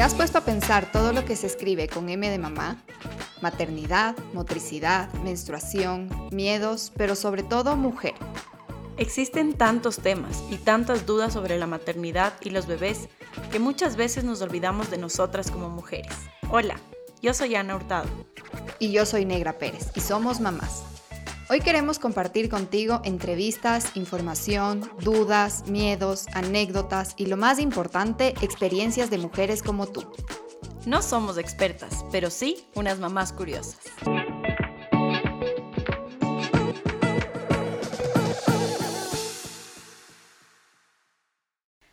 ¿Te has puesto a pensar todo lo que se escribe con M de mamá? Maternidad, motricidad, menstruación, miedos, pero sobre todo mujer. Existen tantos temas y tantas dudas sobre la maternidad y los bebés que muchas veces nos olvidamos de nosotras como mujeres. Hola, yo soy Ana Hurtado. Y yo soy Negra Pérez y somos mamás. Hoy queremos compartir contigo entrevistas, información, dudas, miedos, anécdotas y lo más importante, experiencias de mujeres como tú. No somos expertas, pero sí unas mamás curiosas.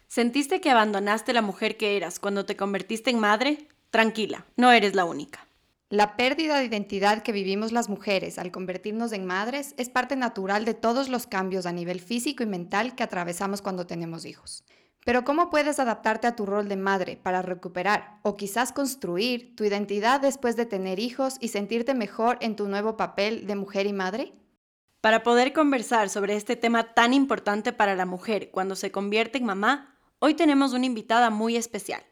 ¿Sentiste que abandonaste la mujer que eras cuando te convertiste en madre? Tranquila, no eres la única. La pérdida de identidad que vivimos las mujeres al convertirnos en madres es parte natural de todos los cambios a nivel físico y mental que atravesamos cuando tenemos hijos. Pero ¿cómo puedes adaptarte a tu rol de madre para recuperar o quizás construir tu identidad después de tener hijos y sentirte mejor en tu nuevo papel de mujer y madre? Para poder conversar sobre este tema tan importante para la mujer cuando se convierte en mamá, hoy tenemos una invitada muy especial.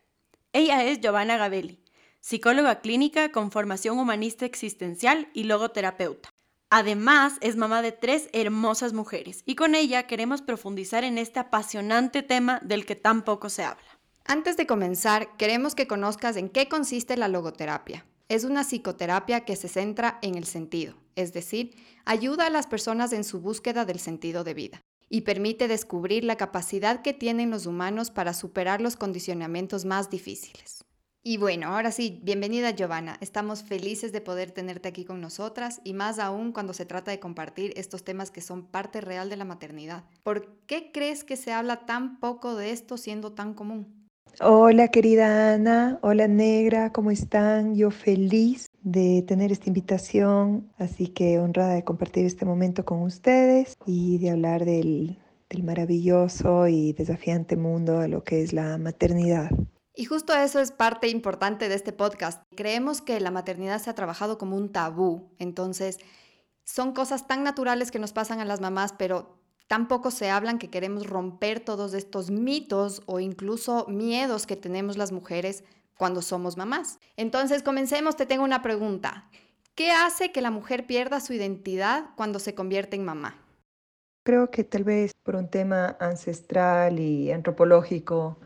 Ella es Giovanna Gabelli psicóloga clínica con formación humanista existencial y logoterapeuta. Además, es mamá de tres hermosas mujeres y con ella queremos profundizar en este apasionante tema del que tan poco se habla. Antes de comenzar, queremos que conozcas en qué consiste la logoterapia. Es una psicoterapia que se centra en el sentido, es decir, ayuda a las personas en su búsqueda del sentido de vida y permite descubrir la capacidad que tienen los humanos para superar los condicionamientos más difíciles. Y bueno, ahora sí, bienvenida Giovanna. Estamos felices de poder tenerte aquí con nosotras y más aún cuando se trata de compartir estos temas que son parte real de la maternidad. ¿Por qué crees que se habla tan poco de esto siendo tan común? Hola querida Ana, hola Negra, ¿cómo están? Yo feliz de tener esta invitación, así que honrada de compartir este momento con ustedes y de hablar del, del maravilloso y desafiante mundo a lo que es la maternidad. Y justo eso es parte importante de este podcast. Creemos que la maternidad se ha trabajado como un tabú, entonces son cosas tan naturales que nos pasan a las mamás, pero tampoco se hablan que queremos romper todos estos mitos o incluso miedos que tenemos las mujeres cuando somos mamás. Entonces, comencemos, te tengo una pregunta. ¿Qué hace que la mujer pierda su identidad cuando se convierte en mamá? Creo que tal vez por un tema ancestral y antropológico,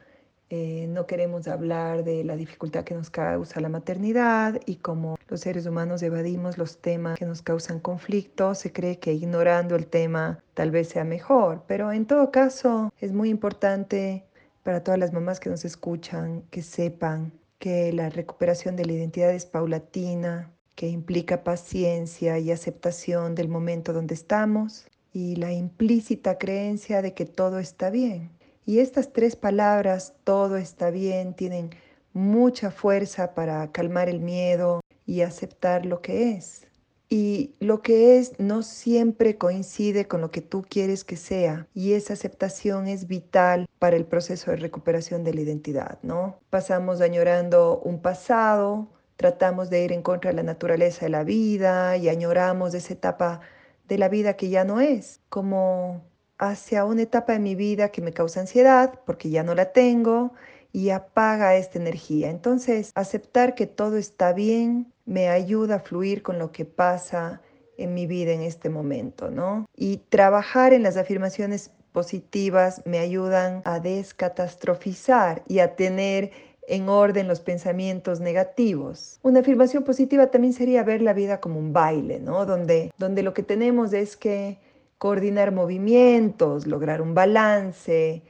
eh, no queremos hablar de la dificultad que nos causa la maternidad y como los seres humanos evadimos los temas que nos causan conflicto, se cree que ignorando el tema tal vez sea mejor, pero en todo caso es muy importante para todas las mamás que nos escuchan que sepan que la recuperación de la identidad es paulatina, que implica paciencia y aceptación del momento donde estamos y la implícita creencia de que todo está bien y estas tres palabras, todo está bien, tienen mucha fuerza para calmar el miedo y aceptar lo que es. Y lo que es no siempre coincide con lo que tú quieres que sea. Y esa aceptación es vital para el proceso de recuperación de la identidad, ¿no? Pasamos añorando un pasado, tratamos de ir en contra de la naturaleza de la vida y añoramos esa etapa de la vida que ya no es, como hacia una etapa de mi vida que me causa ansiedad porque ya no la tengo y apaga esta energía. Entonces, aceptar que todo está bien me ayuda a fluir con lo que pasa en mi vida en este momento, ¿no? Y trabajar en las afirmaciones positivas me ayudan a descatastrofizar y a tener en orden los pensamientos negativos. Una afirmación positiva también sería ver la vida como un baile, ¿no? Donde, donde lo que tenemos es que coordinar movimientos, lograr un balance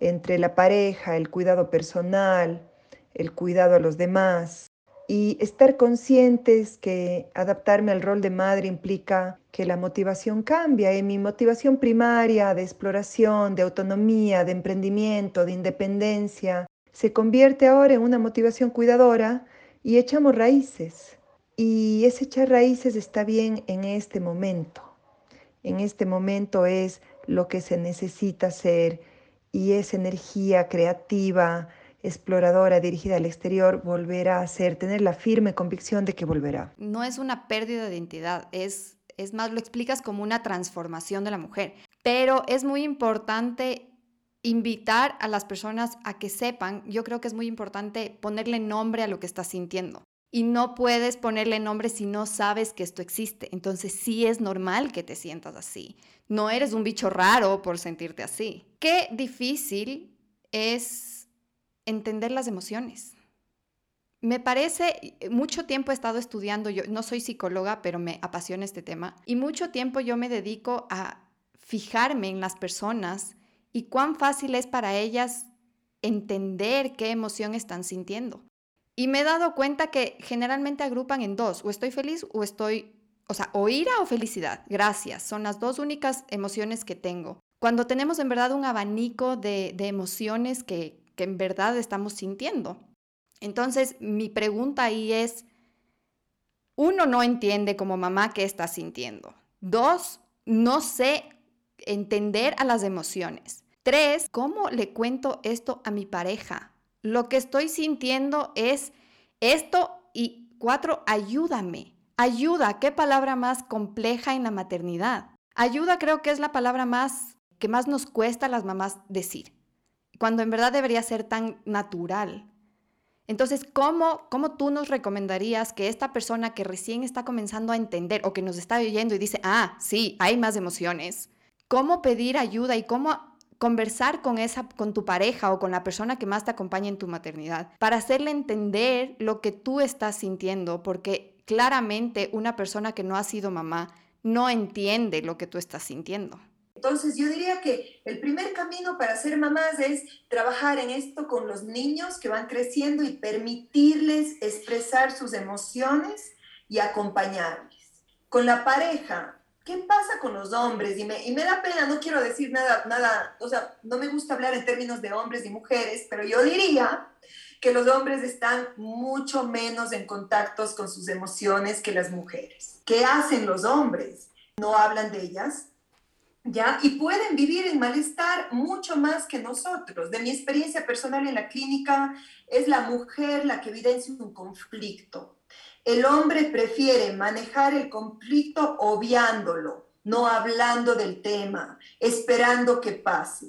entre la pareja, el cuidado personal, el cuidado a los demás y estar conscientes que adaptarme al rol de madre implica que la motivación cambia y mi motivación primaria de exploración, de autonomía, de emprendimiento, de independencia, se convierte ahora en una motivación cuidadora y echamos raíces. Y ese echar raíces está bien en este momento en este momento es lo que se necesita hacer y esa energía creativa, exploradora, dirigida al exterior, volverá a ser, tener la firme convicción de que volverá. No es una pérdida de identidad, es, es más, lo explicas como una transformación de la mujer, pero es muy importante invitar a las personas a que sepan, yo creo que es muy importante ponerle nombre a lo que estás sintiendo. Y no puedes ponerle nombre si no sabes que esto existe. Entonces sí es normal que te sientas así. No eres un bicho raro por sentirte así. Qué difícil es entender las emociones. Me parece, mucho tiempo he estado estudiando, yo no soy psicóloga, pero me apasiona este tema, y mucho tiempo yo me dedico a fijarme en las personas y cuán fácil es para ellas entender qué emoción están sintiendo. Y me he dado cuenta que generalmente agrupan en dos, o estoy feliz o estoy, o sea, o ira o felicidad. Gracias, son las dos únicas emociones que tengo. Cuando tenemos en verdad un abanico de, emociones que, que en verdad estamos sintiendo. Entonces, mi pregunta ahí es, uno, no entiende como mamá qué está sintiendo. Dos, no sé entender a las emociones. Tres, ¿cómo le cuento esto a mi pareja? Lo que estoy sintiendo es esto y cuatro, ayúdame. Ayuda, qué palabra más compleja en la maternidad. Ayuda creo que es la palabra más que más nos cuesta a las mamás decir, cuando en verdad debería ser tan natural. Entonces, ¿cómo, ¿cómo tú nos recomendarías que esta persona que recién está comenzando a entender o que nos está oyendo y dice, ah, sí, hay más emociones, cómo pedir ayuda y cómo conversar con esa con tu pareja o con la persona que más te acompaña en tu maternidad para hacerle entender lo que tú estás sintiendo porque claramente una persona que no ha sido mamá no entiende lo que tú estás sintiendo. Entonces yo diría que el primer camino para ser mamás es trabajar en esto con los niños que van creciendo y permitirles expresar sus emociones y acompañarles. Con la pareja, ¿qué pasa con los hombres? Y me, y me da pena, no quiero decir nada, nada, o sea, no me gusta hablar en términos de hombres y mujeres, pero yo diría que los hombres están mucho menos en contactos con sus emociones que las mujeres. ¿Qué hacen los hombres? No hablan de ellas, ¿ya? Y pueden vivir en malestar mucho más que nosotros. De mi experiencia personal en la clínica, es la mujer la que evidencia un conflicto el hombre prefiere manejar el conflicto obviándolo, no hablando del tema, esperando que pase.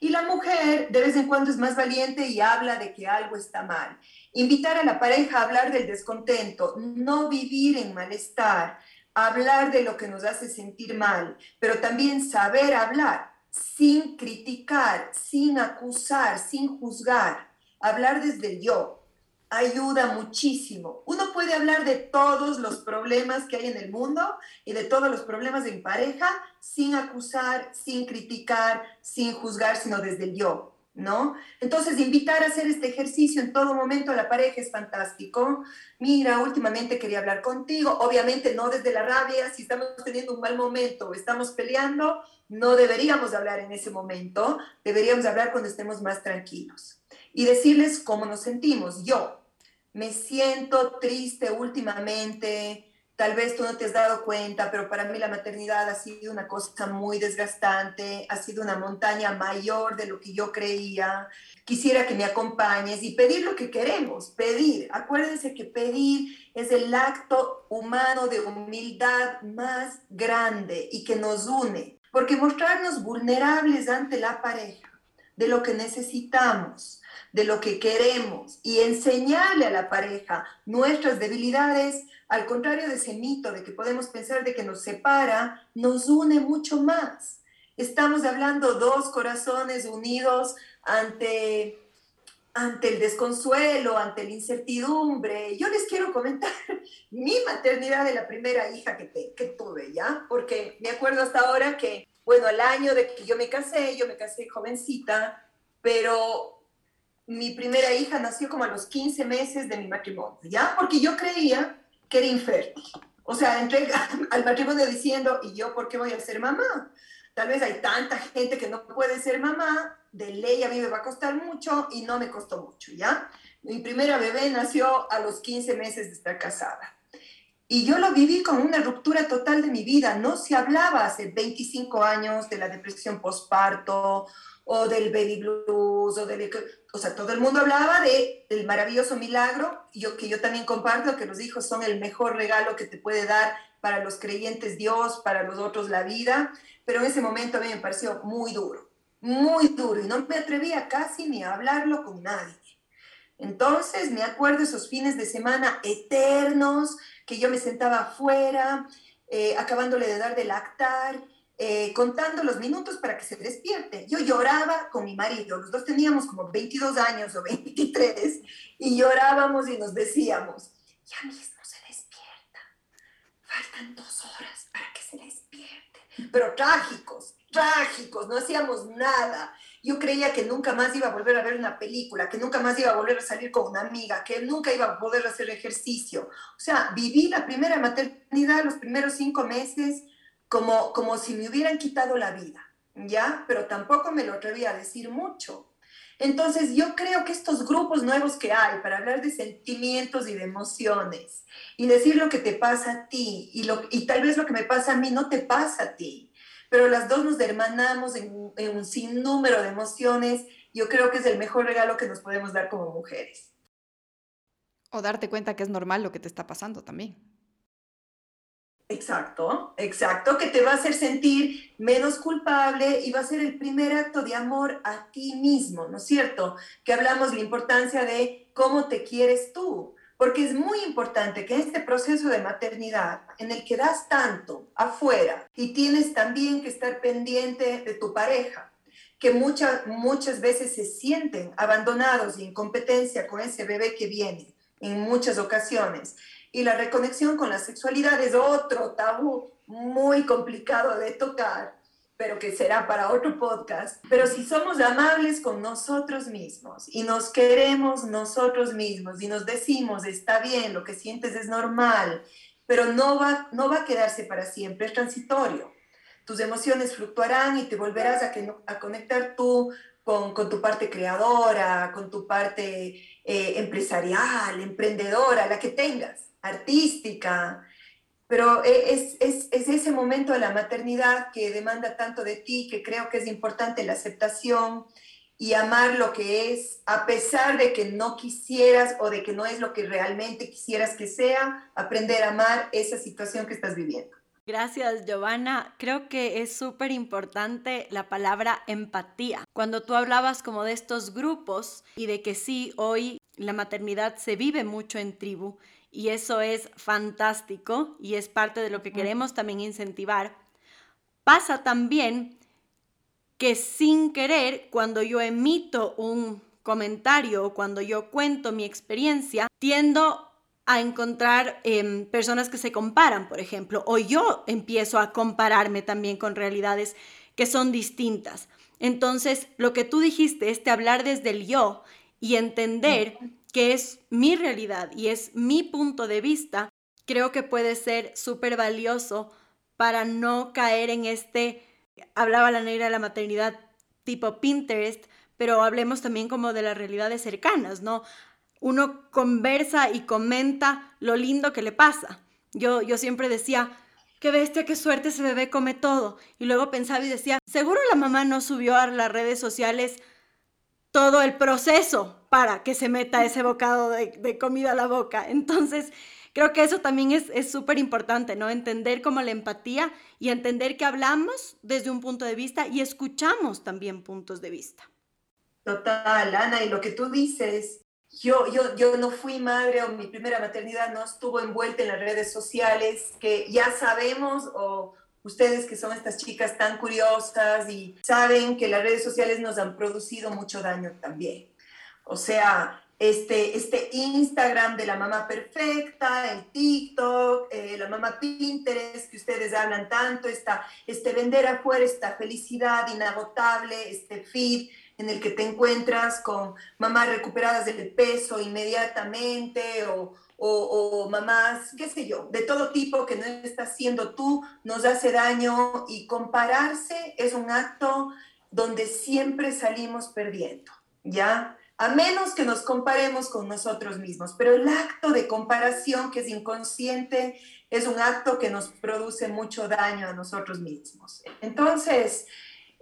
Y la mujer de vez en cuando es más valiente y habla de que algo está mal. Invitar a la pareja a hablar del descontento, no vivir en malestar, hablar de lo que nos hace sentir mal, pero también saber hablar sin criticar, sin acusar, sin juzgar, hablar desde el yo, ayuda muchísimo. Uno puede hablar de todos los problemas que hay en el mundo y de todos los problemas en pareja sin acusar, sin criticar, sin juzgar, sino desde el yo. ¿No? Entonces, invitar a hacer este ejercicio en todo momento a la pareja es fantástico. Mira, últimamente quería hablar contigo, obviamente no desde la rabia, si estamos teniendo un mal momento o estamos peleando, no deberíamos hablar en ese momento, deberíamos hablar cuando estemos más tranquilos y decirles cómo nos sentimos. Yo me siento triste últimamente, tal vez tú no te has dado cuenta, pero para mí la maternidad ha sido una cosa muy desgastante, ha sido una montaña mayor de lo que yo creía. Quisiera que me acompañes y pedir lo que queremos, pedir. Acuérdense que pedir es el acto humano de humildad más grande y que nos une, porque mostrarnos vulnerables ante la pareja de lo que necesitamos, de lo que queremos y enseñarle a la pareja nuestras debilidades, al contrario de ese mito de que podemos pensar de que nos separa, nos une mucho más. Estamos hablando dos corazones unidos ante ante el desconsuelo, ante la incertidumbre. Yo les quiero comentar mi maternidad de la primera hija que, que tuve, ¿ya? Porque me acuerdo hasta ahora que, bueno, al año de que yo me casé, yo me casé jovencita, pero mi primera hija nació como a los 15 meses de mi matrimonio, ¿ya? Porque yo creía que era infértil. O sea, entré al matrimonio diciendo, ¿y yo por qué voy a ser mamá? Tal vez hay tanta gente que no puede ser mamá, de ley a mí me va a costar mucho y no me costó mucho, ¿ya? Mi primera bebé nació a los 15 meses de estar casada. Y yo lo viví con una ruptura total de mi vida. No se hablaba hace 25 años de la depresión postparto o del baby blues, o del... O sea, todo el mundo hablaba de, del maravilloso milagro, yo, que yo también comparto, que los hijos son el mejor regalo que te puede dar para los creyentes Dios, para los otros la vida, pero en ese momento a mí me pareció muy duro. muy duro y no me atrevía casi ni a hablarlo con nadie. Entonces me acuerdo esos fines de semana eternos que yo me sentaba afuera, eh, acabándole de dar de lactar, eh, contando los minutos para que se despierte. Yo lloraba con mi marido, los dos teníamos como 22 años o 23 y llorábamos y nos decíamos, ya mismo se despierta, faltan dos horas para que se despierte, pero trágicos, trágicos, no hacíamos nada. Yo creía que nunca más iba a volver a ver una película, que nunca más iba a volver a salir con una amiga, que nunca iba a poder hacer ejercicio. O sea, viví la primera maternidad, los primeros cinco meses, como, como si me hubieran quitado la vida, ¿ya? Pero tampoco me lo atreví a decir mucho. Entonces, yo creo que estos grupos nuevos que hay para hablar de sentimientos y de emociones y decir lo que te pasa a ti y, lo, y tal vez lo que me pasa a mí no te pasa a ti, pero las dos nos hermanamos en, en un sinnúmero de emociones, yo creo que es el mejor regalo que nos podemos dar como mujeres. O darte cuenta que es normal lo que te está pasando también. Exacto, exacto, que te va a hacer sentir menos culpable y va a ser el primer acto de amor a ti mismo, ¿no es cierto? Que hablamos de la importancia de cómo te quieres tú, porque es muy importante que este proceso de maternidad en el que das tanto afuera y tienes también que estar pendiente de tu pareja, que muchas, muchas veces se sienten abandonados y en competencia con ese bebé que viene en muchas ocasiones y la reconexión con la sexualidad es otro tabú muy complicado de tocar, pero que será para otro podcast. Pero si somos amables con nosotros mismos y nos queremos nosotros mismos y nos decimos, está bien, lo que sientes es normal, pero no va, no va a quedarse para siempre, es transitorio. Tus emociones fluctuarán y te volverás a, conectar tú con, con, tu parte creadora, con tu parte eh, empresarial, emprendedora, la que tengas artística, pero e, es, es, es, ese momento de la maternidad que demanda tanto de ti, que creo que es importante la aceptación y amar lo que es, a pesar de que no quisieras o de que no es lo que realmente quisieras que sea, aprender a amar esa situación que estás viviendo. Gracias, Giovanna. Creo que es súper importante la palabra empatía. Cuando tú hablabas como de estos grupos y de que sí, hoy la maternidad se vive mucho en tribu y eso es fantástico y es parte de lo que queremos también incentivar. Pasa también que sin querer, cuando yo emito un comentario o cuando yo cuento mi experiencia, tiendo a encontrar em, personas que se comparan, por ejemplo, o yo empiezo a compararme también con realidades que son distintas. Entonces, lo que tú dijiste, este hablar desde el yo y entender que es mi realidad y es mi punto de vista, creo que puede ser súper valioso para no caer en este, hablaba la negra de la maternidad tipo Pinterest, pero hablemos también como de las realidades cercanas, ¿no? Uno conversa y comenta lo lindo que le pasa. Yo, yo siempre decía, qué bestia, qué suerte ese bebé come todo. Y luego pensaba y decía, seguro la mamá no subió a las redes sociales todo el proceso para que se meta ese bocado de, comida a la boca. Entonces, creo que eso también es súper importante, ¿no? Entender como la empatía y entender que hablamos desde un punto de vista y escuchamos también puntos de vista. Total, Ana, y lo que tú dices, yo, yo, yo no fui madre o mi primera maternidad no estuvo envuelta en las redes sociales, que ya sabemos o ustedes que son estas chicas tan curiosas y saben que las redes sociales nos han producido mucho daño también. O sea, este, este Instagram de la mamá perfecta, el TikTok, eh, la mamá Pinterest, que ustedes hablan tanto, esta, este vender afuera esta felicidad inagotable, este feed en el que te encuentras con mamás recuperadas del peso inmediatamente o, o, mamás, qué sé yo, de todo tipo que no estás siendo tú, nos hace daño y compararse es un acto donde siempre salimos perdiendo, ¿ya? A menos que nos comparemos con nosotros mismos, pero el acto de comparación que es inconsciente es un acto que nos produce mucho daño a nosotros mismos. Entonces,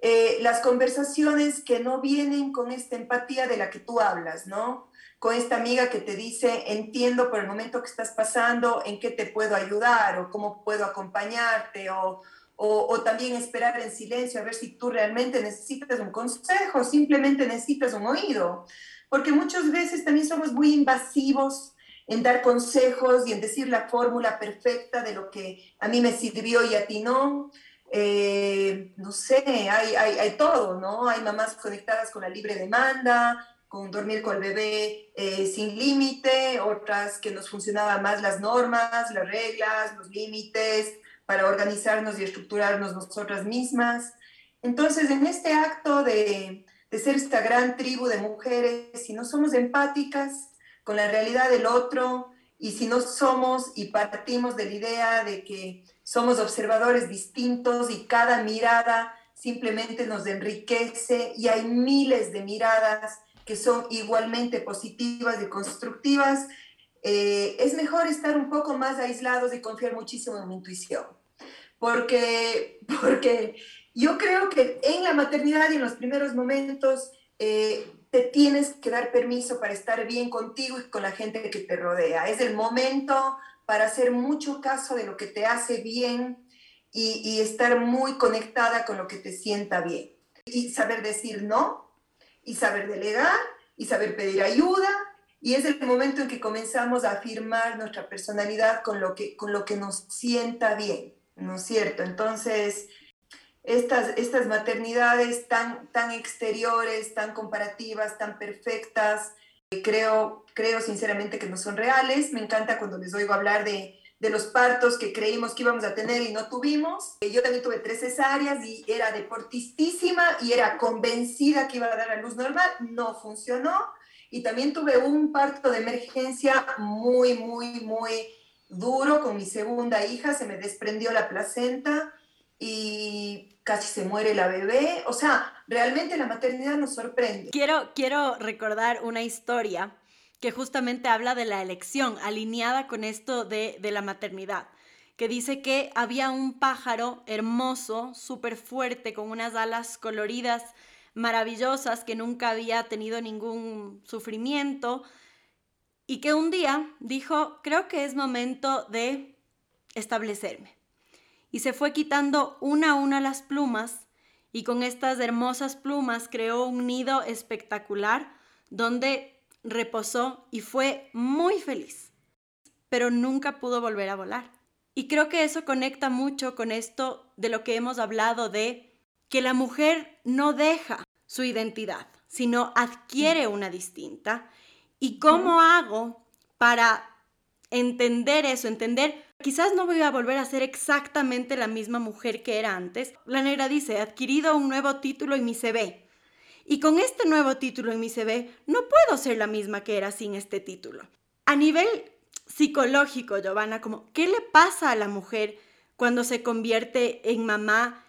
eh, las conversaciones que no vienen con esta empatía de la que tú hablas, ¿no? Con esta amiga que te dice, entiendo por el momento que estás pasando, en qué te puedo ayudar o cómo puedo acompañarte o, o, también esperar en silencio a ver si tú realmente necesitas un consejo, simplemente necesitas un oído. Porque muchas veces también somos muy invasivos en dar consejos y en decir la fórmula perfecta de lo que a mí me sirvió y a ti no. Eh, no sé, hay, hay, hay, todo, ¿no? Hay mamás conectadas con la libre demanda, con dormir con el bebé eh, sin límite, otras que nos funcionaban más las normas, las reglas, los límites, para organizarnos y estructurarnos nosotras mismas. Entonces, en este acto de, de ser esta gran tribu de mujeres, si no somos empáticas con la realidad del otro y si no somos y partimos de la idea de que somos observadores distintos y cada mirada simplemente nos enriquece y hay miles de miradas que son igualmente positivas y constructivas, eh, es mejor estar un poco más aislados y confiar muchísimo en mi intuición. Porque, porque yo creo que en la maternidad y en los primeros momentos eh, te tienes que dar permiso para estar bien contigo y con la gente que te rodea. Es el momento para hacer mucho caso de lo que te hace bien y, y estar muy conectada con lo que te sienta bien. Y saber decir no, y saber delegar, y saber pedir ayuda, y es el momento en que comenzamos a afirmar nuestra personalidad con lo que, con lo que nos sienta bien, ¿no es cierto? Entonces, estas, estas maternidades tan, tan exteriores, tan comparativas, tan perfectas, creo, creo sinceramente que no son reales. Me encanta cuando les oigo hablar de, de los partos que creímos que íbamos a tener y no tuvimos. Yo también tuve tres cesáreas y era deportistísima y era convencida que iba a dar a luz normal. No funcionó y también tuve un parto de emergencia muy, muy, muy duro con mi segunda hija, se me desprendió la placenta y casi se muere la bebé. O sea, realmente la maternidad nos sorprende. Quiero, quiero recordar una historia que justamente habla de la elección, alineada con esto de, de la maternidad, que dice que había un pájaro hermoso, súper fuerte, con unas alas coloridas, maravillosas, que nunca había tenido ningún sufrimiento y que un día dijo, creo que es momento de establecerme. Y se fue quitando una a una las plumas y con estas hermosas plumas creó un nido espectacular donde reposó y fue muy feliz, pero nunca pudo volver a volar. Y creo que eso conecta mucho con esto de lo que hemos hablado de que la mujer no deja su identidad, sino adquiere una distinta. ¿Y cómo hago para entender eso? Entender, quizás no voy a volver a ser exactamente la misma mujer que era antes. La negra dice, he adquirido un nuevo título en mi CV. Y con este nuevo título en mi CV, no puedo ser la misma que era sin este título. A nivel psicológico, Giovanna, como, ¿qué le pasa a la mujer cuando se convierte en mamá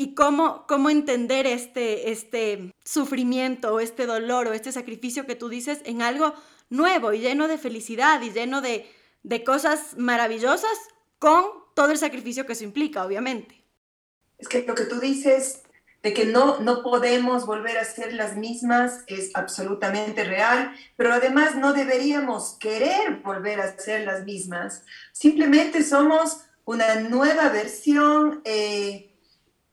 y cómo, cómo entender este, este sufrimiento o este dolor o este sacrificio que tú dices en algo nuevo y lleno de felicidad y lleno de, de cosas maravillosas con todo el sacrificio que eso implica, obviamente. Es que lo que tú dices de que no, no podemos volver a ser las mismas es absolutamente real, pero además no deberíamos querer volver a ser las mismas. Simplemente somos una nueva versión eh,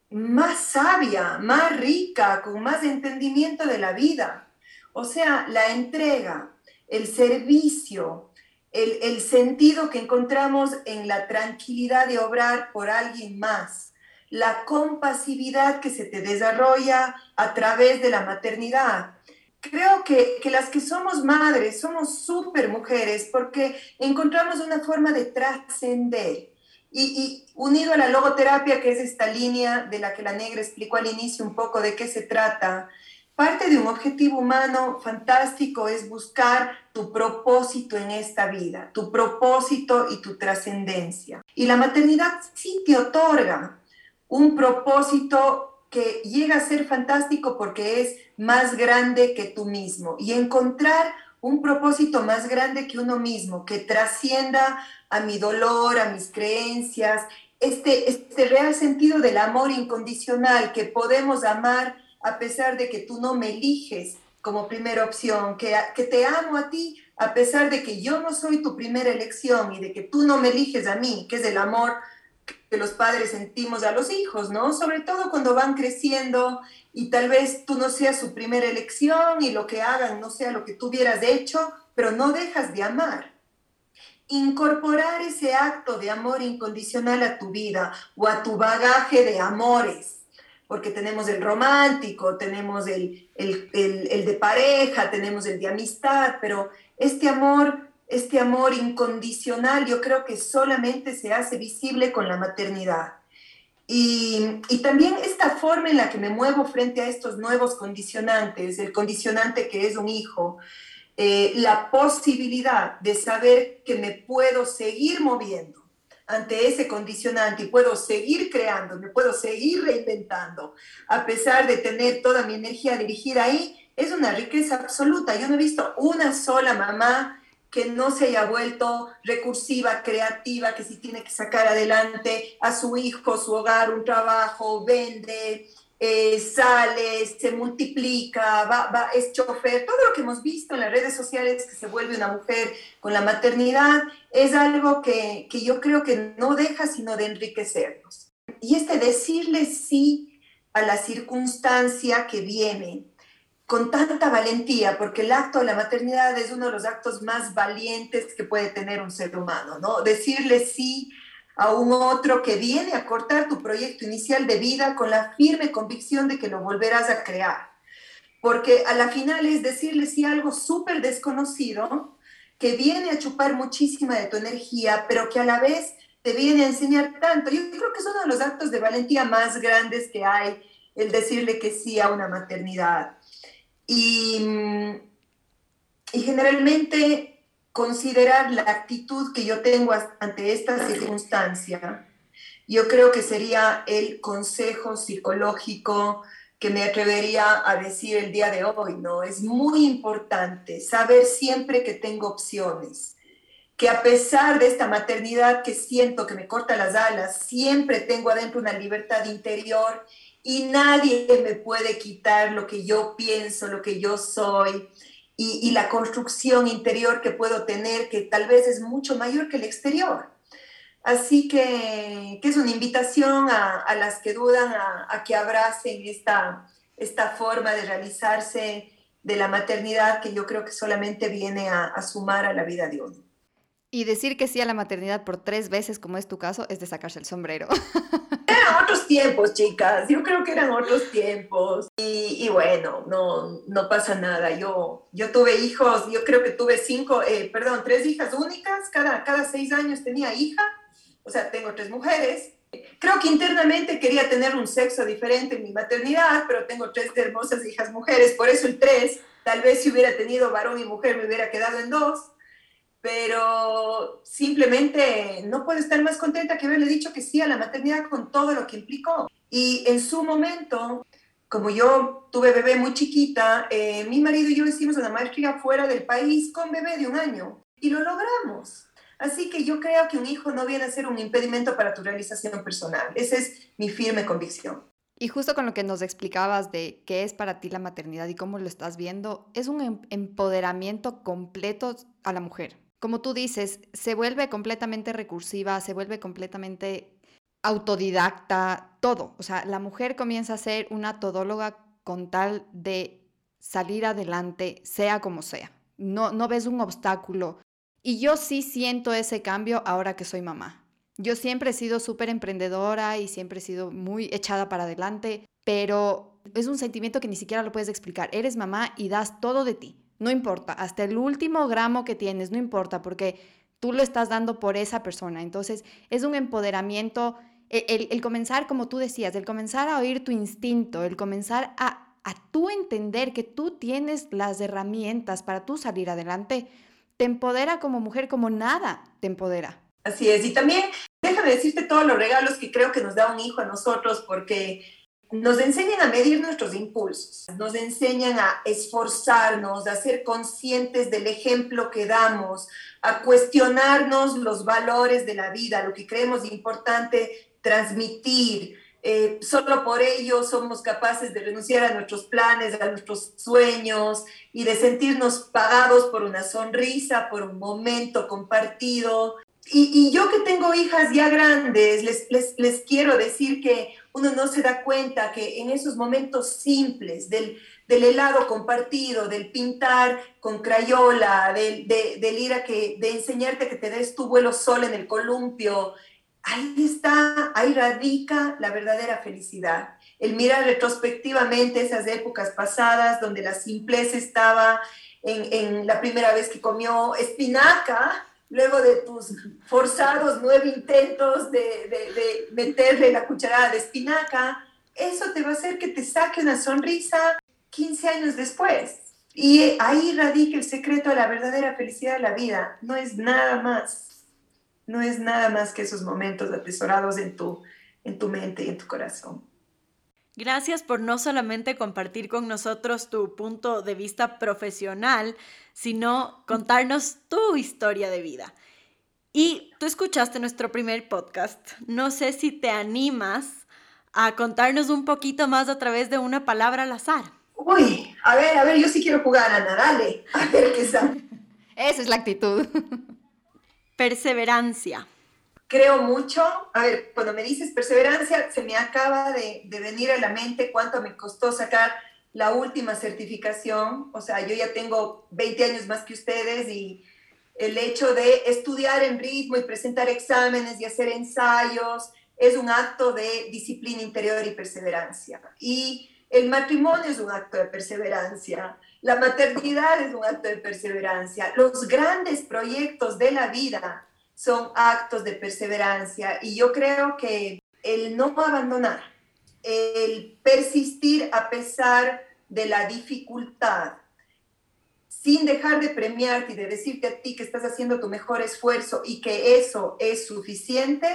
más sabia, más rica, con más entendimiento de la vida. O sea, la entrega, el servicio, el, sentido que encontramos en la tranquilidad de obrar por alguien más, la compasividad que se te desarrolla a través de la maternidad. Creo que, que las que somos madres somos súper mujeres porque encontramos una forma de trascender y, unido a la logoterapia, que es esta línea de la que la negra explicó al inicio un poco de qué se trata, parte de un objetivo humano fantástico es buscar tu propósito en esta vida, tu propósito y tu trascendencia. Y la maternidad sí te otorga un propósito que llega a ser fantástico porque es más grande que tú mismo. Y encontrar un propósito más grande que uno mismo, que trascienda a mi dolor, a mis creencias, este, este real sentido del amor incondicional, que podemos amar a pesar de que tú no me eliges como primera opción, que, que te amo a ti a pesar de que yo no soy tu primera elección y de que tú no me eliges a mí, que es el amor que los padres sentimos a los hijos, ¿no? Sobre todo cuando van creciendo y tal vez tú no seas su primera elección y lo que hagan no sea lo que tú hubieras hecho, pero no dejas de amar. Incorporar ese acto de amor incondicional a tu vida o a tu bagaje de amores, porque tenemos el romántico, tenemos el, el, el de pareja, tenemos el de amistad, pero este amor este amor incondicional yo creo que solamente se hace visible con la maternidad. Y, también esta forma en la que me muevo frente a estos nuevos condicionantes, el condicionante que es un hijo, eh, la posibilidad de saber que me puedo seguir moviendo ante ese condicionante y puedo seguir creando, me puedo seguir reinventando, a pesar de tener toda mi energía dirigida ahí, es una riqueza absoluta. Yo no he visto una sola mamá que no se haya vuelto recursiva, creativa, que si tiene que sacar adelante a su hijo, su hogar, un trabajo, vende, eh, sale, se multiplica, va, va, es chofer, todo lo que hemos visto en las redes sociales que se vuelve una mujer con la maternidad, es algo que, que yo creo que no deja sino de enriquecernos. Y este decirle sí a la circunstancia que viene, con tanta valentía, porque el acto de la maternidad es uno de los actos más valientes que puede tener un ser humano, ¿no? Decirle sí a un otro que viene a cortar tu proyecto inicial de vida con la firme convicción de que lo volverás a crear. Porque a la final es decirle sí a algo súper desconocido, que viene a chupar muchísima de tu energía, pero que a la vez te viene a enseñar tanto. Yo creo que es uno de los actos de valentía más grandes que hay, el decirle que sí a una maternidad. Y, y generalmente considerar la actitud que yo tengo ante esta circunstancia, yo creo que sería el consejo psicológico que me atrevería a decir el día de hoy, ¿no? Es muy importante saber siempre que tengo opciones, que a pesar de esta maternidad que siento que me corta las alas, siempre tengo adentro una libertad interior y nadie me puede quitar lo que yo pienso, lo que yo soy y, la construcción interior que puedo tener, que tal vez es mucho mayor que el exterior. Así que, es una invitación a, las que dudan a, que abracen esta, esta forma de realizarse de la maternidad que yo creo que solamente viene a, a sumar a la vida de uno. Y decir que sí a la maternidad por tres veces, como es tu caso, es de sacarse el sombrero. Eran otros tiempos, chicas. Yo creo que eran otros tiempos. Y, bueno, no, no pasa nada. Yo, yo tuve hijos, yo creo que tuve cinco, eh, perdón, tres hijas únicas. Cada, cada seis años tenía hija. O sea, tengo tres mujeres. Creo que internamente quería tener un sexo diferente en mi maternidad, pero tengo tres hermosas hijas mujeres. Por eso el tres, tal vez si hubiera tenido varón y mujer me hubiera quedado en dos pero simplemente no puedo estar más contenta que haberle dicho que sí a la maternidad con todo lo que implicó. Y en su momento, como yo tuve bebé muy chiquita, eh, mi marido y yo hicimos una maestría fuera del país con bebé de un año y lo logramos. Así que yo creo que un hijo no viene a ser un impedimento para tu realización personal. Esa es mi firme convicción. Y justo con lo que nos explicabas de qué es para ti la maternidad y cómo lo estás viendo, es un em-, empoderamiento completo a la mujer como tú dices, se vuelve completamente recursiva, se vuelve completamente autodidacta, todo. O sea, la mujer comienza a ser una todóloga con tal de salir adelante, sea como sea. No, no ves un obstáculo. Y yo sí siento ese cambio ahora que soy mamá. Yo siempre he sido súper emprendedora y siempre he sido muy echada para adelante, pero es un sentimiento que ni siquiera lo puedes explicar. Eres mamá y das todo de ti. No importa, hasta el último gramo que tienes, no importa, porque tú lo estás dando por esa persona. Entonces, es un empoderamiento, e, el, comenzar, como tú decías, el comenzar a oír tu instinto, el comenzar a, a tú entender que tú tienes las herramientas para tú salir adelante, te empodera como mujer como nada te empodera. Así es, y también déjame decirte todos los regalos que creo que nos da un hijo a nosotros, porque nos enseñan a medir nuestros impulsos, nos enseñan a esforzarnos, a ser conscientes del ejemplo que damos, a cuestionarnos los valores de la vida, lo que creemos importante transmitir. Eh, solo por ello somos capaces de renunciar a nuestros planes, a nuestros sueños y de sentirnos pagados por una sonrisa, por un momento compartido. y, yo que tengo hijas ya grandes, les, les, les, quiero decir que uno no se da cuenta que en esos momentos simples del, helado compartido, del pintar con crayola, del, de, del ir a que, de enseñarte que te des tu vuelo sol en el columpio, ahí está, ahí radica la verdadera felicidad. El mirar retrospectivamente esas épocas pasadas donde la simpleza estaba en, en la primera vez que comió espinaca, luego de tus forzados nueve intentos de, de, meterle la cucharada de espinaca, eso te va a hacer que te saque una sonrisa 15 años después. Y ahí radica el secreto de la verdadera felicidad de la vida. No es nada más. No es nada más que esos momentos atesorados en tu, en tu mente y en tu corazón. Gracias por no solamente compartir con nosotros tu punto de vista profesional, sino contarnos tu historia de vida. Y tú escuchaste nuestro primer podcast. No sé si te animas a contarnos un poquito más a través de una palabra al azar. Uy, a ver, a ver, yo sí quiero jugar, Ana, dale. A ver qué sale. Esa es la actitud. Perseverancia creo mucho, a ver, cuando me dices perseverancia, se me acaba de, venir a la mente cuánto me costó sacar la última certificación, o sea, yo ya tengo 20 años más que ustedes y el hecho de estudiar en ritmo y presentar exámenes y hacer ensayos es un acto de disciplina interior y perseverancia. Y el matrimonio es un acto de perseverancia, la maternidad es un acto de perseverancia, los grandes proyectos de la vida son actos de perseverancia. Y yo creo que el no abandonar, el persistir a pesar de la dificultad, sin dejar de premiarte y de decirte a ti que estás haciendo tu mejor esfuerzo y que eso es suficiente,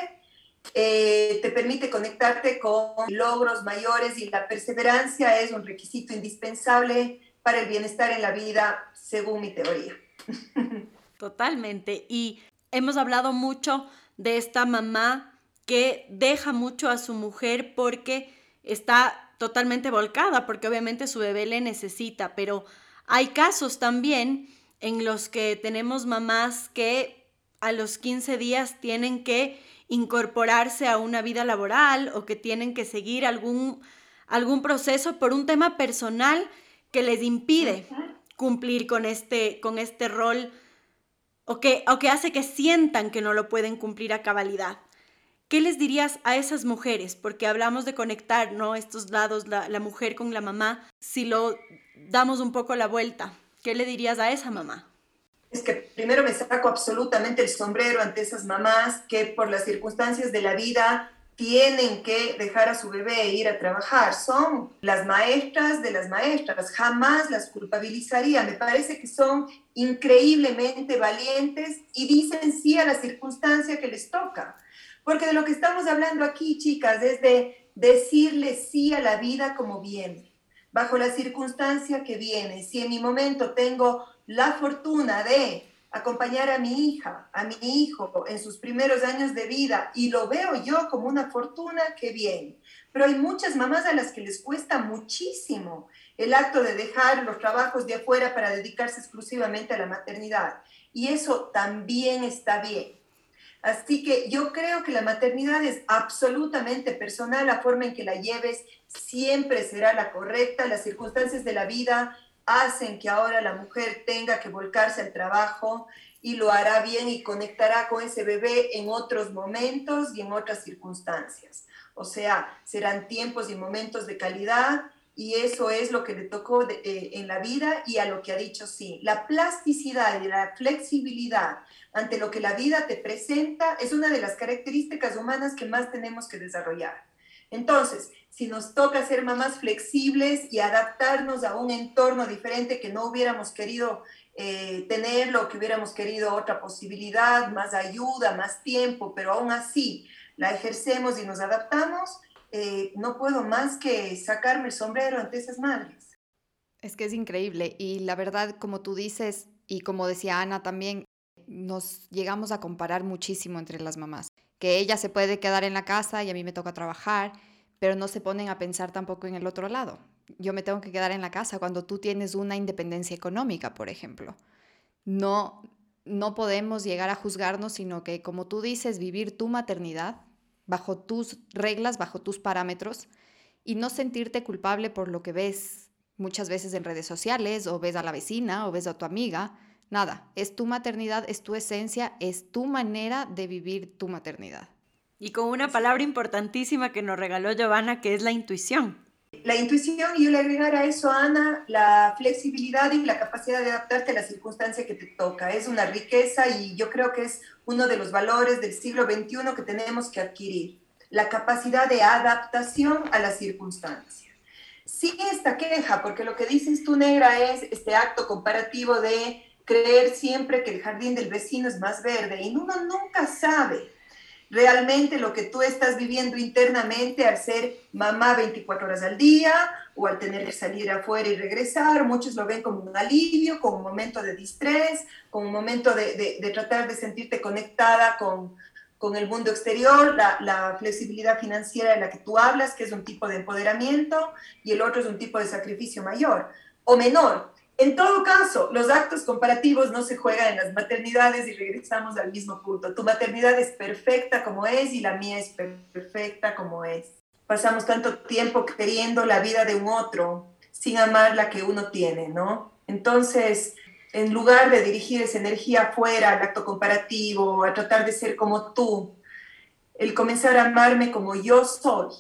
eh, te permite conectarte con logros mayores y la perseverancia es un requisito indispensable para el bienestar en la vida, según mi teoría. Totalmente. Y hemos hablado mucho de esta mamá que deja mucho a su mujer porque está totalmente volcada, porque obviamente su bebé le necesita, pero hay casos también en los que tenemos mamás que a los 15 días tienen que incorporarse a una vida laboral o que tienen que seguir algún, algún proceso por un tema personal que les impide cumplir con este, con este rol o que, o que hace que sientan que no lo pueden cumplir a cabalidad. ¿Qué les dirías a esas mujeres? Porque hablamos de conectar, ¿no? Estos lados, la, la mujer con la mamá. Si lo damos un poco la vuelta, ¿qué le dirías a esa mamá? Es que primero me saco absolutamente el sombrero ante esas mamás que por las circunstancias de la vida tienen que dejar a su bebé e ir a trabajar. Son las maestras de las maestras. Jamás las culpabilizaría. Me parece que son increíblemente valientes y dicen sí a la circunstancia que les toca. Porque de lo que estamos hablando aquí, chicas, es de decirle sí a la vida como viene, bajo la circunstancia que viene. Si en mi momento tengo la fortuna de acompañar a mi hija, a mi hijo en sus primeros años de vida y lo veo yo como una fortuna, qué bien. Pero hay muchas mamás a las que les cuesta muchísimo el acto de dejar los trabajos de afuera para dedicarse exclusivamente a la maternidad. Y eso también está bien. Así que yo creo que la maternidad es absolutamente personal, la forma en que la lleves siempre será la correcta, las circunstancias de la vida hacen que ahora la mujer tenga que volcarse al trabajo y lo hará bien y conectará con ese bebé en otros momentos y en otras circunstancias. O sea, serán tiempos y momentos de calidad y eso es lo que le tocó eh, en la vida y a lo que ha dicho sí. La plasticidad y la flexibilidad ante lo que la vida te presenta es una de las características humanas que más tenemos que desarrollar. Entonces, si nos toca ser mamás flexibles y adaptarnos a un entorno diferente que no hubiéramos querido eh, tenerlo, que hubiéramos querido otra posibilidad, más ayuda, más tiempo, pero aún así la ejercemos y nos adaptamos, eh, no puedo más que sacarme el sombrero ante esas madres. Es que es increíble y la verdad, como tú dices y como decía Ana también, nos llegamos a comparar muchísimo entre las mamás, que ella se puede quedar en la casa y a mí me toca trabajar pero no se ponen a pensar tampoco en el otro lado. Yo me tengo que quedar en la casa cuando tú tienes una independencia económica, por ejemplo. No, no podemos llegar a juzgarnos, sino que, como tú dices, vivir tu maternidad bajo tus reglas, bajo tus parámetros y no sentirte culpable por lo que ves muchas veces en redes sociales o ves a la vecina o ves a tu amiga. Nada, es tu maternidad, es tu esencia, es tu manera de vivir tu maternidad. Y con una palabra importantísima que nos regaló Giovanna, que es la intuición. La intuición, y yo le agregar a eso, Ana, la flexibilidad y la capacidad de adaptarte a la circunstancia que te toca. Es una riqueza y yo creo que es uno de los valores del siglo XXI que tenemos que adquirir. La capacidad de adaptación a la circunstancia. Sí esta queja, porque lo que dices tú, negra, es este acto comparativo de creer siempre que el jardín del vecino es más verde y uno nunca sabe realmente lo que tú estás viviendo internamente al ser mamá 24 horas al día o al tener que salir afuera y regresar. Muchos lo ven como un alivio, como un momento de distrés, como un momento de, de, tratar de sentirte conectada con, con el mundo exterior, la, la, flexibilidad financiera de la que tú hablas, que es un tipo de empoderamiento, y el otro es un tipo de sacrificio mayor o menor. En todo caso, los actos comparativos no se juegan en las maternidades y regresamos al mismo punto. Tu maternidad es perfecta como es y la mía es perfecta como es. Pasamos tanto tiempo queriendo la vida de un otro sin amar la que uno tiene, ¿no? Entonces, en lugar de dirigir esa energía afuera, al acto comparativo, a tratar de ser como tú, el comenzar a amarme como yo soy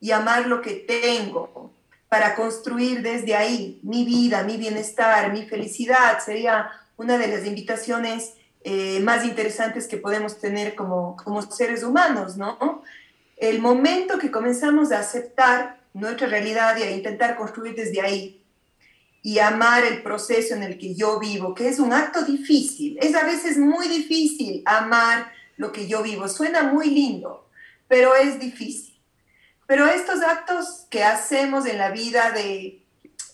y amar lo que tengo, para construir desde ahí mi vida, mi bienestar, mi felicidad. Sería una de las invitaciones eh, más interesantes que podemos tener como, como seres humanos, ¿no? El momento que comenzamos a aceptar nuestra realidad y a intentar construir desde ahí y amar el proceso en el que yo vivo, que es un acto difícil, es a veces muy difícil amar lo que yo vivo, suena muy lindo, pero es difícil. Pero estos actos que hacemos en la vida de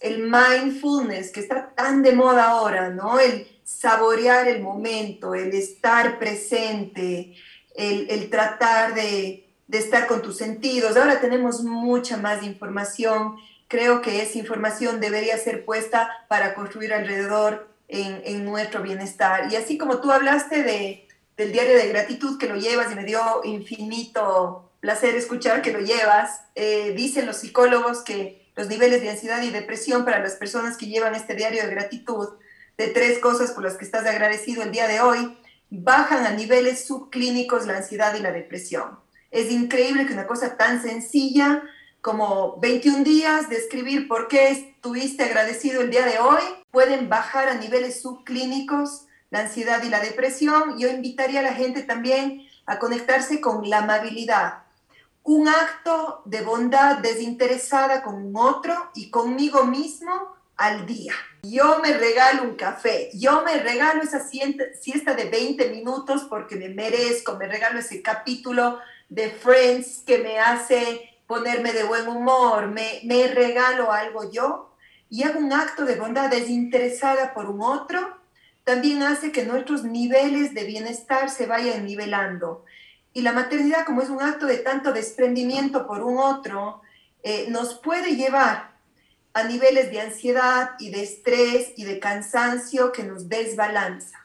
el mindfulness, que está tan de moda ahora, ¿no? El saborear el momento, el estar presente, el, tratar de, estar con tus sentidos. Ahora tenemos mucha más información. Creo que esa información debería ser puesta para construir alrededor en, en nuestro bienestar. Y así como tú hablaste de, del diario de gratitud que lo llevas y me dio infinito placer escuchar que lo llevas. Eh, dicen los psicólogos que los niveles de ansiedad y depresión para las personas que llevan este diario de gratitud, de tres cosas por las que estás agradecido el día de hoy, bajan a niveles subclínicos la ansiedad y la depresión. Es increíble que una cosa tan sencilla como 21 días de escribir por qué estuviste agradecido el día de hoy pueden bajar a niveles subclínicos la ansiedad y la depresión. Yo invitaría a la gente también a conectarse con la amabilidad un acto de bondad desinteresada con otro y conmigo mismo al día. Yo me regalo un café, yo me regalo esa siesta de 20 minutos porque me merezco, me regalo ese capítulo de Friends que me hace ponerme de buen humor, me, me regalo algo yo y hago un acto de bondad desinteresada por un otro, también hace que nuestros niveles de bienestar se vayan nivelando. Y la maternidad, como es un acto de tanto desprendimiento por un otro, eh, nos puede llevar a niveles de ansiedad y de estrés y de cansancio que nos desbalanza.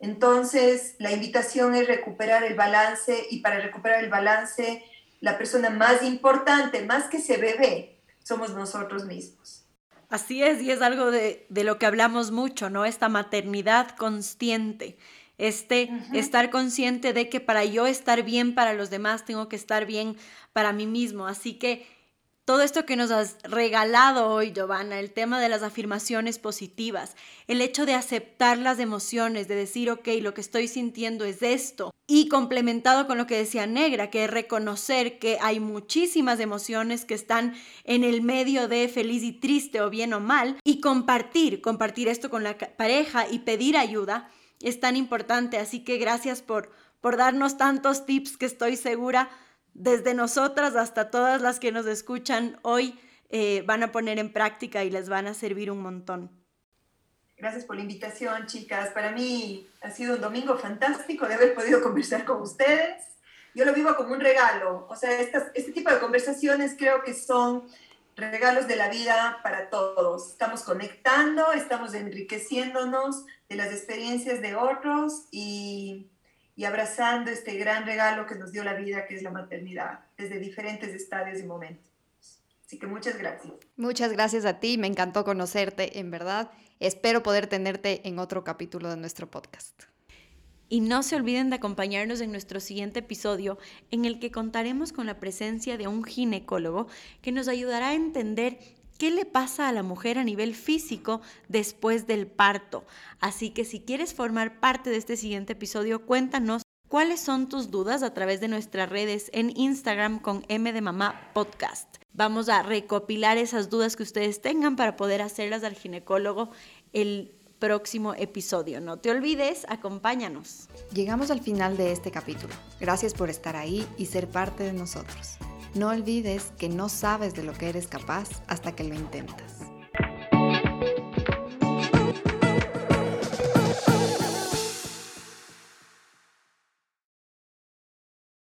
Entonces, la invitación es recuperar el balance y para recuperar el balance, la persona más importante, más que ese bebé, somos nosotros mismos. Así es, y es algo de, de lo que hablamos mucho, ¿no? Esta maternidad consciente este estar consciente de que para yo estar bien para los demás tengo que estar bien para mí mismo. Así que todo esto que nos has regalado hoy, Giovanna, el tema de las afirmaciones positivas, el hecho de aceptar las emociones, de decir, ok, lo que estoy sintiendo es esto, y complementado con lo que decía Negra, que es reconocer que hay muchísimas emociones que están en el medio de feliz y triste o bien o mal, y compartir, compartir esto con la pareja y pedir ayuda, es tan importante. Así que gracias por, por darnos tantos tips que estoy segura desde nosotras hasta todas las que nos escuchan hoy eh, van a poner en práctica y les van a servir un montón. Gracias por la invitación, chicas. Para mí ha sido un domingo fantástico de haber podido conversar con ustedes. Yo lo vivo como un regalo. O sea, este tipo de conversaciones creo que son regalos de la vida para todos. Estamos conectando, estamos enriqueciéndonos de las experiencias de otros y, y, abrazando este gran regalo que nos dio la vida, que es la maternidad, desde diferentes estadios y momentos. Así que muchas gracias. Muchas gracias a ti, me encantó conocerte, en verdad. Espero poder tenerte en otro capítulo de nuestro podcast. Y no se olviden de acompañarnos en nuestro siguiente episodio en el que contaremos con la presencia de un ginecólogo que nos ayudará a entender qué le pasa a la mujer a nivel físico después del parto. Así que si quieres formar parte de este siguiente episodio, cuéntanos cuáles son tus dudas a través de nuestras redes en Instagram con M de Mamá Podcast. Vamos a recopilar esas dudas que ustedes tengan para poder hacerlas al ginecólogo el próximo episodio. No te olvides, acompáñanos. Llegamos al final de este capítulo. Gracias por estar ahí y ser parte de nosotros. No olvides que no sabes de lo que eres capaz hasta que lo intentas.